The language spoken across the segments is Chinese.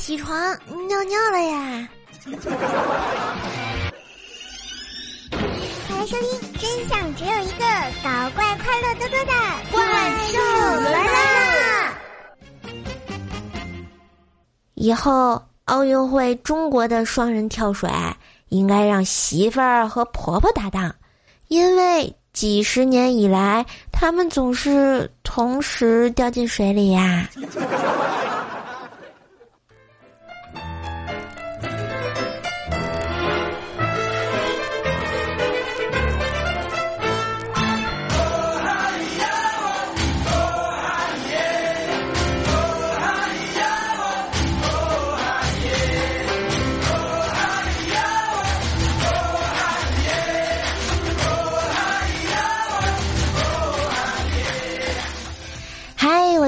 起床尿尿了呀！欢迎收听，真相只有一个，搞怪快乐多多的怪兽来啦！以后奥运会中国的双人跳水应该让媳妇儿和婆婆搭档，因为几十年以来他们总是同时掉进水里呀。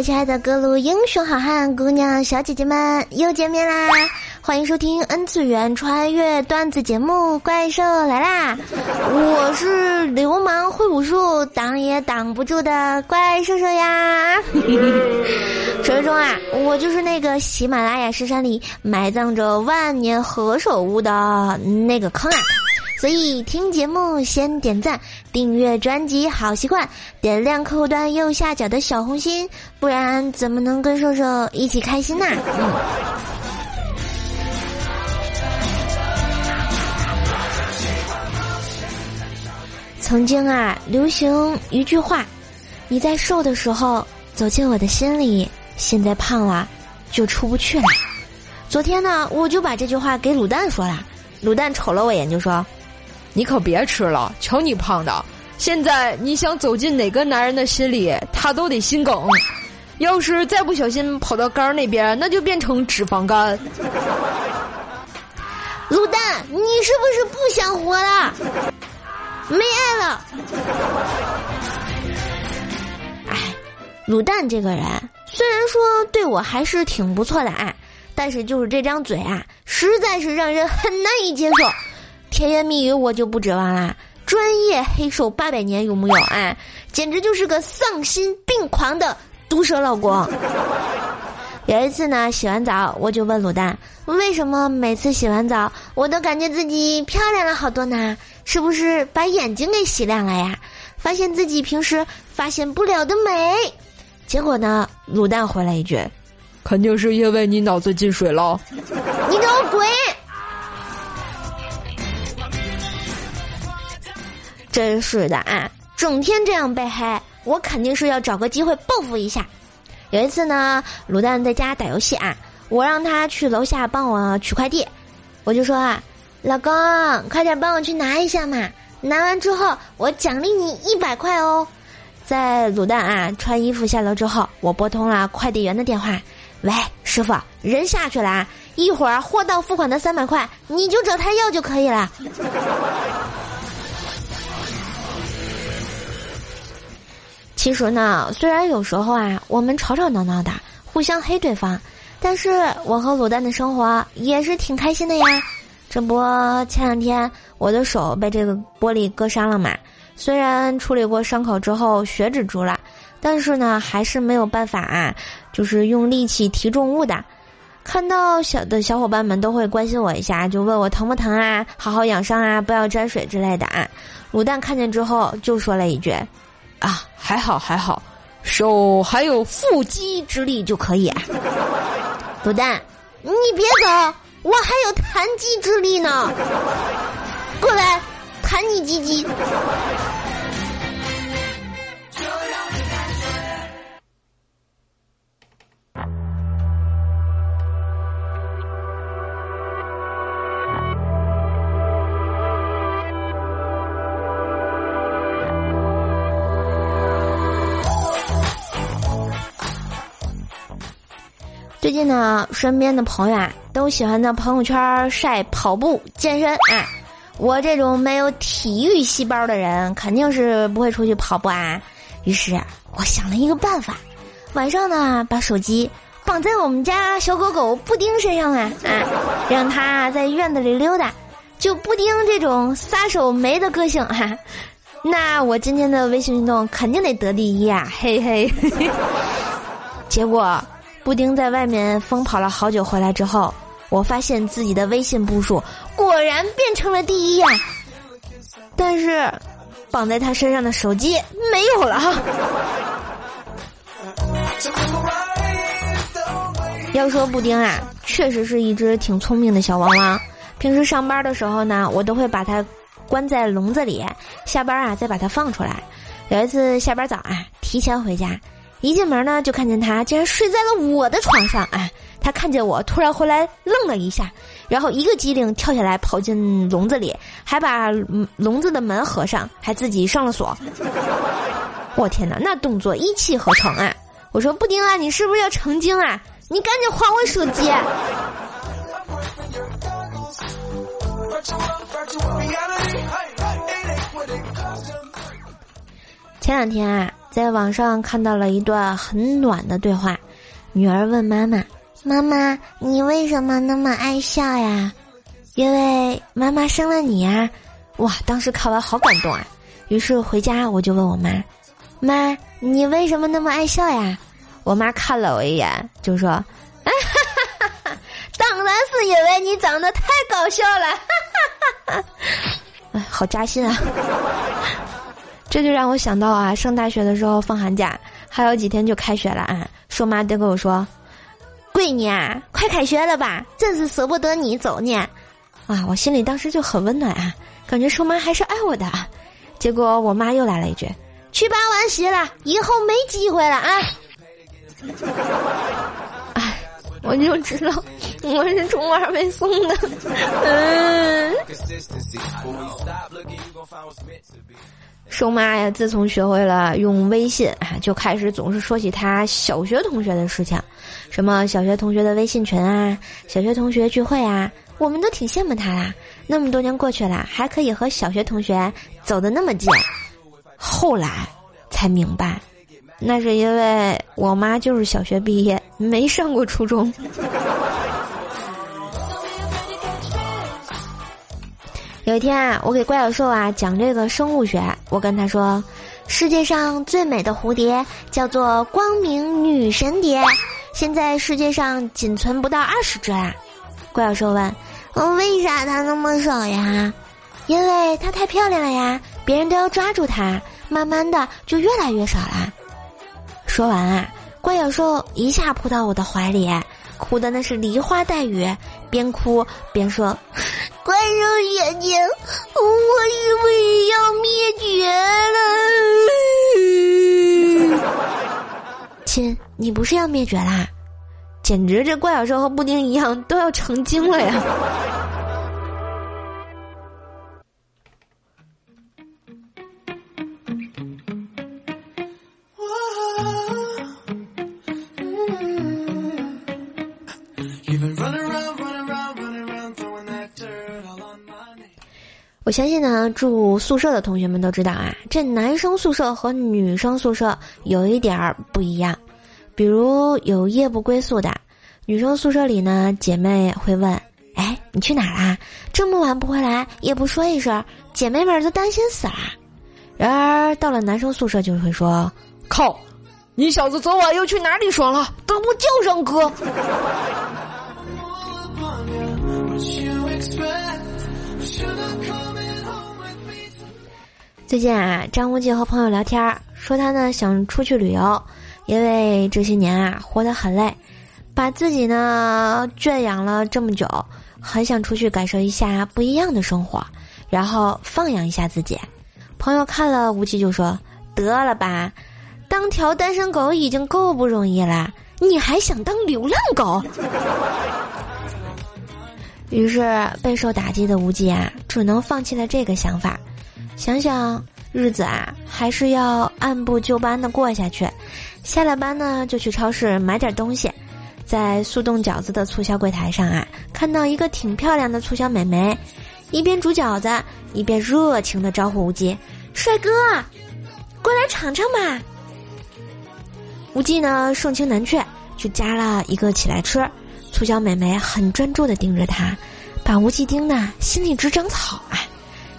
亲爱的各路英雄好汉、姑娘小姐姐们，又见面啦！欢迎收听 N 次元穿越段子节目《怪兽来啦》，我是流氓会武术，挡也挡不住的怪兽兽呀！传说中啊，我就是那个喜马拉雅深山里埋葬着万年何首乌的那个坑啊！所以听节目先点赞，订阅专辑好习惯，点亮客户端右下角的小红心，不然怎么能跟瘦瘦一起开心呢？曾经啊，流行一句话：你在瘦的时候走进我的心里，现在胖了就出不去了。昨天呢，我就把这句话给卤蛋说了，卤蛋瞅了我一眼就说。你可别吃了，瞧你胖的！现在你想走进哪个男人的心里，他都得心梗。要是再不小心跑到肝儿那边，那就变成脂肪肝。卤蛋，你是不是不想活了？没爱了。哎，卤蛋这个人虽然说对我还是挺不错的啊，但是就是这张嘴啊，实在是让人很难以接受。甜言蜜语我就不指望啦，专业黑手八百年有木有？哎，简直就是个丧心病狂的毒舌老公。有一次呢，洗完澡我就问卤蛋，为什么每次洗完澡我都感觉自己漂亮了好多呢？是不是把眼睛给洗亮了呀？发现自己平时发现不了的美。结果呢，卤蛋回来一句，肯定是因为你脑子进水了。你给我滚！真是的啊，整天这样被黑，我肯定是要找个机会报复一下。有一次呢，卤蛋在家打游戏啊，我让他去楼下帮我取快递，我就说啊，老公，快点帮我去拿一下嘛，拿完之后我奖励你一百块哦。在卤蛋啊穿衣服下楼之后，我拨通了快递员的电话，喂，师傅，人下去了啊，一会儿货到付款的三百块，你就找他要就可以了。其实呢，虽然有时候啊，我们吵吵闹闹的，互相黑对方，但是我和卤蛋的生活也是挺开心的呀。这不，前两天我的手被这个玻璃割伤了嘛，虽然处理过伤口之后血止住了，但是呢，还是没有办法啊，就是用力气提重物的。看到小的小伙伴们都会关心我一下，就问我疼不疼啊，好好养伤啊，不要沾水之类的啊。卤蛋看见之后就说了一句。啊，还好还好，手还有腹肌之力就可以。卤蛋，你别走，我还有弹肌之力呢。过来，弹你鸡鸡。近呢，身边的朋友啊，都喜欢在朋友圈晒跑步、健身。啊，我这种没有体育细胞的人，肯定是不会出去跑步啊。于是，我想了一个办法，晚上呢，把手机绑在我们家小狗狗布丁身上啊，啊，让它在院子里溜达。就布丁这种撒手没的个性哈，那我今天的微信运动肯定得得第一啊，嘿嘿。结果。布丁在外面疯跑了好久，回来之后，我发现自己的微信步数果然变成了第一呀。但是，绑在他身上的手机没有了。要说布丁啊，确实是一只挺聪明的小汪汪。平时上班的时候呢，我都会把它关在笼子里，下班啊再把它放出来。有一次下班早啊，提前回家。一进门呢，就看见他竟然睡在了我的床上。哎，他看见我突然回来，愣了一下，然后一个机灵跳下来跑进笼子里，还把笼子的门合上，还自己上了锁。我天哪，那动作一气呵成啊！我说布丁啊，你是不是要成精啊？你赶紧还我手机！前两天啊。在网上看到了一段很暖的对话，女儿问妈妈：“妈妈，你为什么那么爱笑呀？”“因为妈妈生了你呀！”哇，当时看完好感动啊！于是回家我就问我妈：“妈，你为什么那么爱笑呀？”我妈看了我一眼，就说：“哈哈哈哈当然是因为你长得太搞笑了！”哈哈哈哈哎，好扎心啊！这就让我想到啊，上大学的时候放寒假，还有几天就开学了啊。硕妈都跟我说：“闺女啊，快开学了吧，真是舍不得你走呢。”啊，我心里当时就很温暖啊，感觉硕妈还是爱我的。结果我妈又来了一句：“去办完席了，以后没机会了啊。”我就知道我是虫儿没送的。嗯。瘦妈呀，自从学会了用微信啊，就开始总是说起她小学同学的事情，什么小学同学的微信群啊，小学同学聚会啊，我们都挺羡慕她啦。那么多年过去了，还可以和小学同学走得那么近。后来才明白，那是因为我妈就是小学毕业，没上过初中。有一天啊，我给怪小兽啊讲这个生物学，我跟他说，世界上最美的蝴蝶叫做光明女神蝶，现在世界上仅存不到二十只啦。怪小兽问，嗯，为啥它那么少呀？因为它太漂亮了呀，别人都要抓住它，慢慢的就越来越少啦。说完啊，怪小兽一下扑到我的怀里，哭的那是梨花带雨，边哭边说。怪兽姐姐，我是不是要灭绝了？亲，你不是要灭绝啦？简直这怪小兽和布丁一样，都要成精了呀！我相信呢，住宿舍的同学们都知道啊，这男生宿舍和女生宿舍有一点儿不一样。比如有夜不归宿的，女生宿舍里呢，姐妹会问：“哎，你去哪啦？这么晚不回来，也不说一声，姐妹们都担心死了。”然而到了男生宿舍，就会说：“靠，你小子昨晚又去哪里爽了？都不叫声哥。”最近啊，张无忌和朋友聊天说他呢想出去旅游，因为这些年啊活得很累，把自己呢圈养了这么久，很想出去感受一下不一样的生活，然后放养一下自己。朋友看了无忌就说：“得了吧，当条单身狗已经够不容易了，你还想当流浪狗？”于是备受打击的无忌啊，只能放弃了这个想法。想想日子啊，还是要按部就班的过下去。下了班呢，就去超市买点东西。在速冻饺子的促销柜台上啊，看到一个挺漂亮的促销美眉，一边煮饺子，一边热情的招呼无忌：“帅哥，过来尝尝嘛。”无忌呢，盛情难却，就夹了一个起来吃。促销美眉很专注的盯着他，把无忌盯的心里直长草啊，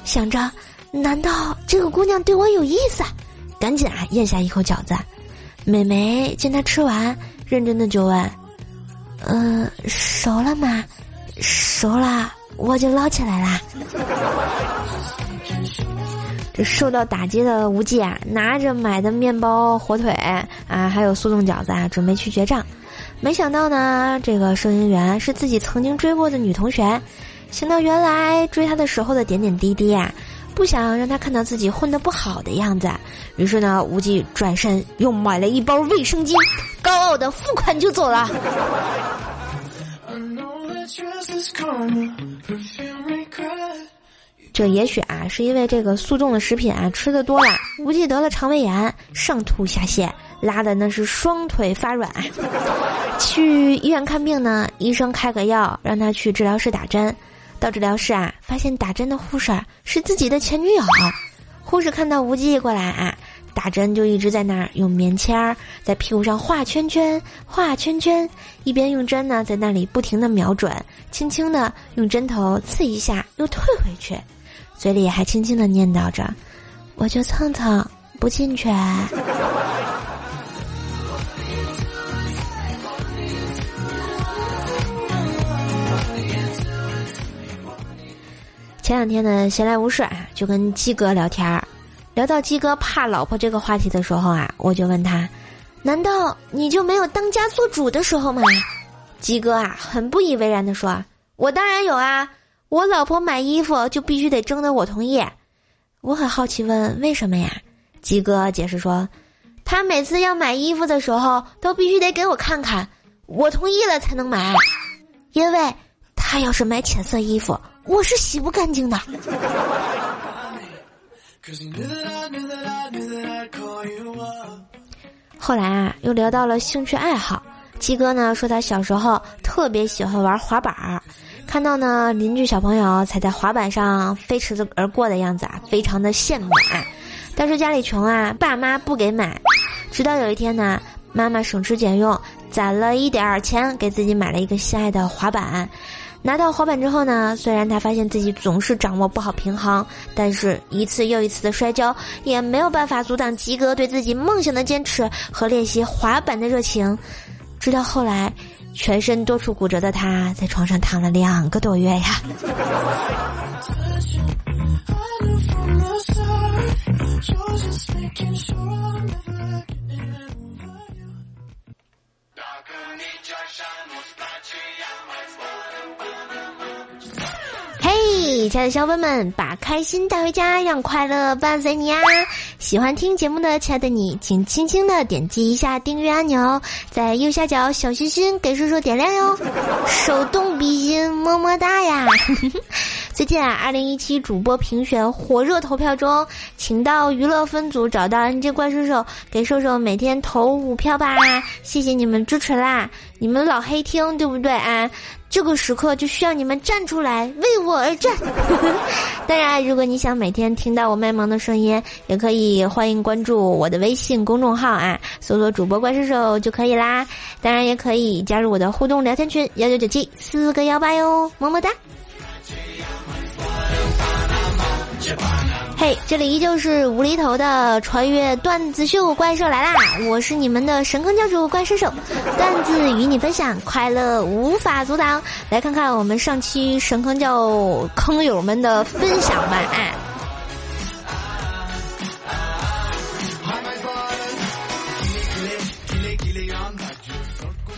想着。难道这个姑娘对我有意思？赶紧啊，咽下一口饺子。美眉见她吃完，认真的就问：“嗯，熟了吗？熟了，我就捞起来啦。”这受到打击的无忌啊，拿着买的面包、火腿啊，还有速冻饺子啊，准备去结账。没想到呢，这个收银员是自己曾经追过的女同学。想到原来追他的时候的点点滴滴啊，不想让他看到自己混得不好的样子，于是呢，无忌转身又买了一包卫生巾，高傲的付款就走了。这也许啊，是因为这个速冻的食品啊吃的多了，无忌得了肠胃炎，上吐下泻，拉的那是双腿发软。去医院看病呢，医生开个药让他去治疗室打针。到治疗室啊，发现打针的护士是自己的前女友。护士看到无忌过来啊，打针就一直在那儿用棉签儿在屁股上画圈圈，画圈圈，一边用针呢在那里不停的瞄准，轻轻的用针头刺一下又退回去。嘴里还轻轻的念叨着：“我就蹭蹭，不进去。”前两天呢，闲来无事啊，就跟鸡哥聊天儿，聊到鸡哥怕老婆这个话题的时候啊，我就问他：“难道你就没有当家做主的时候吗？”鸡哥啊，很不以为然的说：“我当然有啊。”我老婆买衣服就必须得征得我同意，我很好奇问为什么呀？鸡哥解释说，他每次要买衣服的时候都必须得给我看看，我同意了才能买，因为他要是买浅色衣服，我是洗不干净的。后来啊，又聊到了兴趣爱好，鸡哥呢说他小时候特别喜欢玩滑板儿。看到呢，邻居小朋友踩在滑板上飞驰着而过的样子啊，非常的羡慕啊。但是家里穷啊，爸妈不给买。直到有一天呢，妈妈省吃俭用攒了一点儿钱，给自己买了一个心爱的滑板。拿到滑板之后呢，虽然他发现自己总是掌握不好平衡，但是一次又一次的摔跤也没有办法阻挡吉哥对自己梦想的坚持和练习滑板的热情。直到后来。全身多处骨折的他，在床上躺了两个多月呀。亲爱的小伙伴们，把开心带回家，让快乐伴随你啊！喜欢听节目的亲爱的你，请轻轻的点击一下订阅按钮，在右下角小心心给叔叔点亮哟，手动比心么么哒呀！最近啊，二零一七主播评选火热投票中，请到娱乐分组找到 NJ 怪兽兽，给兽兽每天投五票吧！谢谢你们支持啦！你们老黑听对不对啊？这个时刻就需要你们站出来为我而战。当然，如果你想每天听到我卖萌的声音，也可以欢迎关注我的微信公众号啊，搜索主播怪兽兽就可以啦。当然，也可以加入我的互动聊天群幺九九七四个幺八哟，么么哒。嘿，这里依旧是无厘头的穿越段子秀怪兽来啦！我是你们的神坑教主怪兽兽，段子与你分享，快乐无法阻挡。来看看我们上期神坑教坑友们的分享吧！啊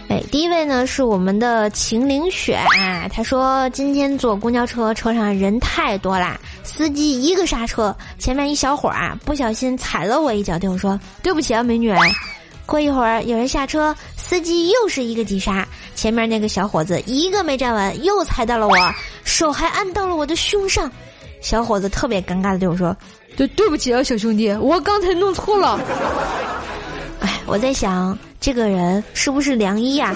哎，第一位呢是我们的秦岭雪啊，他说今天坐公交车，车上人太多啦。司机一个刹车，前面一小伙啊不小心踩了我一脚，对我说：“对不起啊，美女。”过一会儿有人下车，司机又是一个急刹，前面那个小伙子一个没站稳，又踩到了我，手还按到了我的胸上。小伙子特别尴尬的对我说：“对对不起啊，小兄弟，我刚才弄错了。”哎，我在想这个人是不是梁一呀？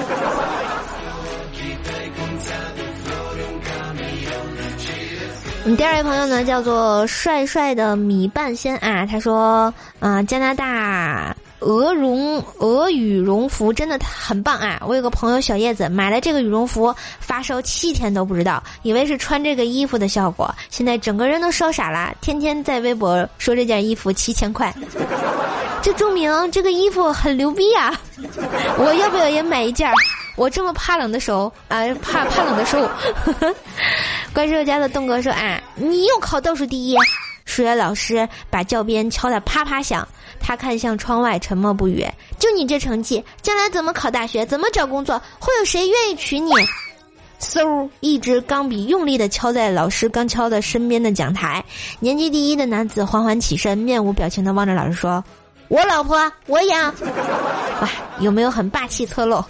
第二位朋友呢，叫做帅帅的米半仙啊，他说，啊，加拿大鹅绒鹅羽绒服真的很棒啊！我有个朋友小叶子买了这个羽绒服，发烧七天都不知道，以为是穿这个衣服的效果，现在整个人都烧傻了，天天在微博说这件衣服七千块，就证明这个衣服很牛逼啊！我要不要也买一件？我这么怕冷的手啊，怕怕冷的手。怪兽家的东哥说：“啊，你又考倒数第一。”数学老师把教鞭敲得啪啪响，他看向窗外，沉默不语。就你这成绩，将来怎么考大学？怎么找工作？会有谁愿意娶你？嗖！一支钢笔用力的敲在老师刚敲的身边的讲台。年级第一的男子缓缓起身，面无表情的望着老师说：“我老婆，我养。”哇，有没有很霸气侧漏？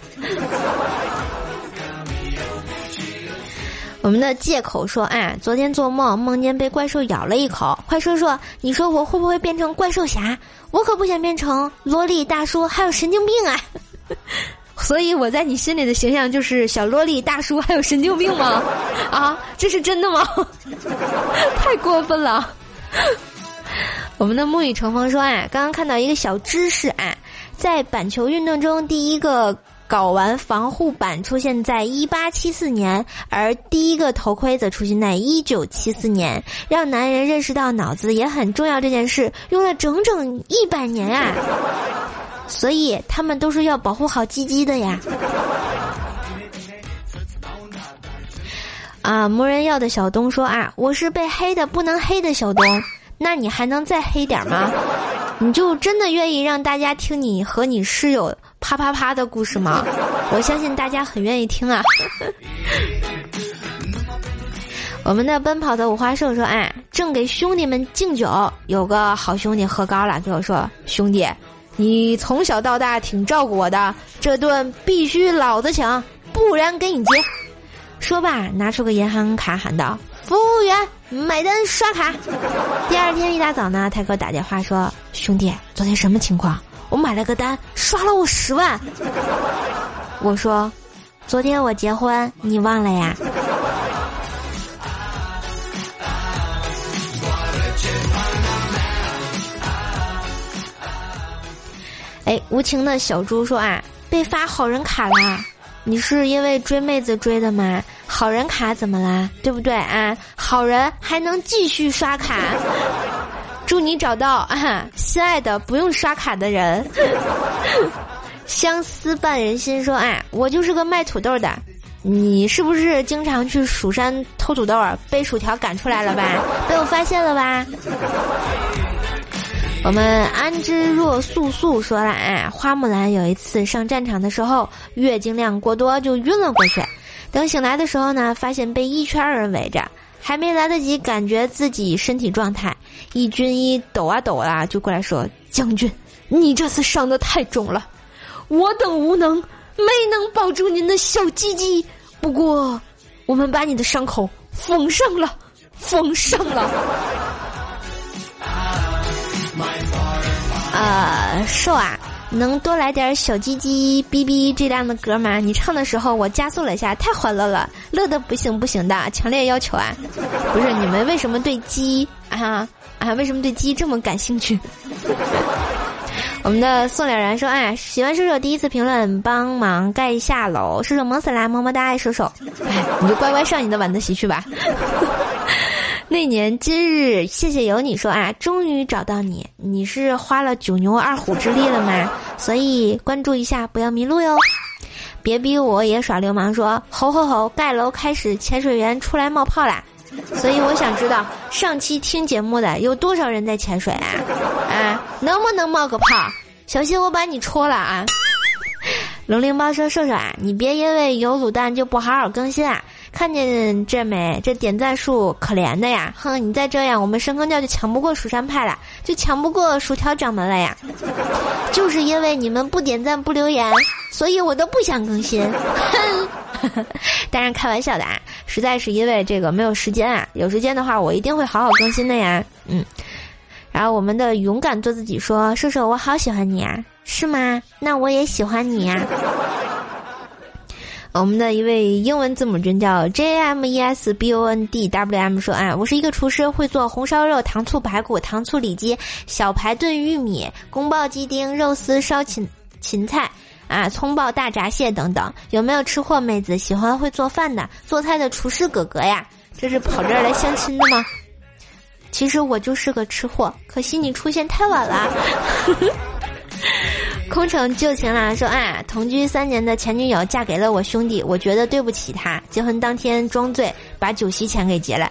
我们的借口说：“哎，昨天做梦梦见被怪兽咬了一口。”快说说，你说我会不会变成怪兽侠？我可不想变成萝莉大叔，还有神经病啊！所以我在你心里的形象就是小萝莉大叔还有神经病吗？啊，这是真的吗？太过分了！我们的沐雨成风说啊，刚刚看到一个小知识啊，在板球运动中，第一个睾丸防护板出现在一八七四年，而第一个头盔则出现在一九七四年。让男人认识到脑子也很重要这件事，用了整整一百年啊！所以他们都是要保护好鸡鸡的呀。啊，没人要的小东说啊，我是被黑的不能黑的小东，那你还能再黑点吗？你就真的愿意让大家听你和你室友啪啪啪的故事吗？我相信大家很愿意听啊。我们的奔跑的五花兽说，哎，正给兄弟们敬酒，有个好兄弟喝高了，对我说，兄弟。你从小到大挺照顾我的，这顿必须老子请，不然给你结。说罢，拿出个银行卡，喊道：“服务员，买单刷卡。”第二天一大早呢，他给我打电话说：“兄弟，昨天什么情况？我买了个单，刷了我十万。”我说：“昨天我结婚，你忘了呀？”哎，无情的小猪说啊，被发好人卡了！你是因为追妹子追的吗？好人卡怎么啦？对不对啊？好人还能继续刷卡，祝你找到啊心爱的不用刷卡的人。相思伴人心说啊，我就是个卖土豆的，你是不是经常去蜀山偷土豆，被薯条赶出来了吧？被我发现了吧？我们安之若素素说了啊，花木兰有一次上战场的时候，月经量过多就晕了过去。等醒来的时候呢，发现被一圈人围着，还没来得及感觉自己身体状态，一军医抖啊抖啊就过来说：“将军，你这次伤的太重了，我等无能，没能保住您的小鸡鸡。不过，我们把你的伤口缝上了，缝上了。”呃，瘦啊，能多来点小鸡鸡哔哔这样的歌吗？你唱的时候我加速了一下，太欢乐了，乐的不行不行的，强烈要求啊！不是你们为什么对鸡啊啊？为什么对鸡这么感兴趣？我们的宋了然说：“哎，喜欢射手第一次评论，帮忙盖下楼，射手萌死啦，么么哒，爱射手。哎，你就乖乖上你的晚自习去吧。”那年今日，谢谢有你说啊，终于找到你，你是花了九牛二虎之力了吗？所以关注一下，不要迷路哟。别逼我也耍流氓，说吼吼吼，盖楼开始，潜水员出来冒泡啦。所以我想知道，上期听节目的有多少人在潜水啊？啊，能不能冒个泡？小心我把你戳了啊！龙鳞包说：“瘦瘦啊，你别因为有卤蛋就不好好更新啊。”看见这没？这点赞数可怜的呀！哼，你再这样，我们深坑教就抢不过蜀山派了，就抢不过薯条掌门了呀！就是因为你们不点赞不留言，所以我都不想更新。哼，当然开玩笑的啊，实在是因为这个没有时间啊。有时间的话，我一定会好好更新的呀。嗯，然后我们的勇敢做自己说：“瘦瘦，我好喜欢你啊，是吗？那我也喜欢你呀。”我们的一位英文字母君叫 J M E S B O N D W M 说：“哎，我是一个厨师，会做红烧肉、糖醋排骨、糖醋里脊、小排炖玉米、宫爆鸡丁、肉丝烧芹芹菜啊、葱爆大闸蟹等等。有没有吃货妹子喜欢会做饭的做菜的厨师哥哥呀？这是跑这儿来相亲的吗？其实我就是个吃货，可惜你出现太晚了。”空城旧情郎说：“哎，同居三年的前女友嫁给了我兄弟，我觉得对不起他。结婚当天装醉，把酒席钱给结了。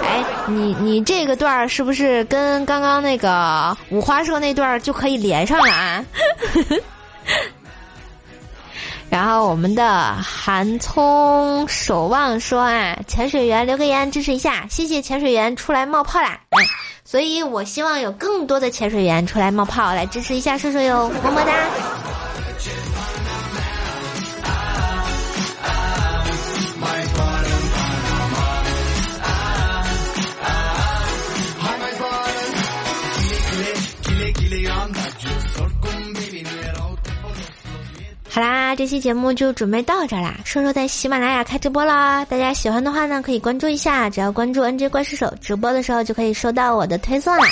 哎，你你这个段儿是不是跟刚刚那个五花社那段就可以连上了啊？” 然后我们的韩聪守望说：“啊，潜水员留个言支持一下，谢谢潜水员出来冒泡啦。”所以我希望有更多的潜水员出来冒泡，来支持一下射手哟，么么哒。好啦，这期节目就准备到这啦。瘦瘦在喜马拉雅开直播啦，大家喜欢的话呢，可以关注一下，只要关注 NJ 怪兽手，直播的时候就可以收到我的推送啦。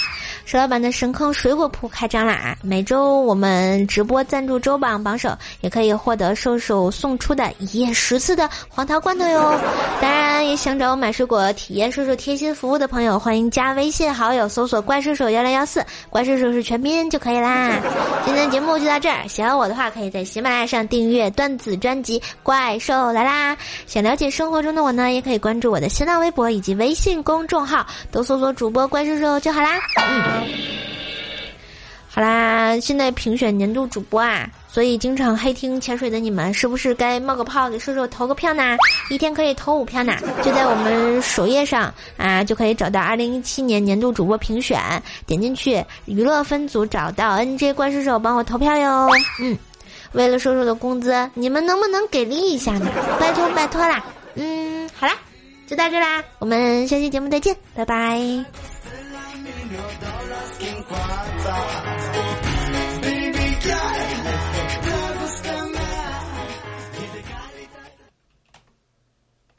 石老板的神坑水果铺开张啦！每周我们直播赞助周榜榜首，也可以获得兽兽送出的一夜十次的黄桃罐头哟。当然，也想找我买水果、体验兽兽贴心服务的朋友，欢迎加微信好友，搜索“怪兽手幺零幺四”，怪兽兽是全拼就可以啦。今天节目就到这儿，喜欢我的话，可以在喜马拉雅上订阅段子专辑《怪兽来啦》。想了解生活中的我呢，也可以关注我的新浪微博以及微信公众号，都搜索主播怪兽兽就好啦。嗯。好啦，现在评选年度主播啊，所以经常黑听潜水的你们，是不是该冒个泡给瘦瘦投个票呢？一天可以投五票呢，就在我们首页上啊，就可以找到二零一七年年度主播评选，点进去娱乐分组找到 NJ 怪兽手，帮我投票哟。嗯，为了瘦瘦的工资，你们能不能给力一下呢？拜托拜托啦！嗯，好啦，就到这啦，我们下期节目再见，拜拜。million dollars que enquanto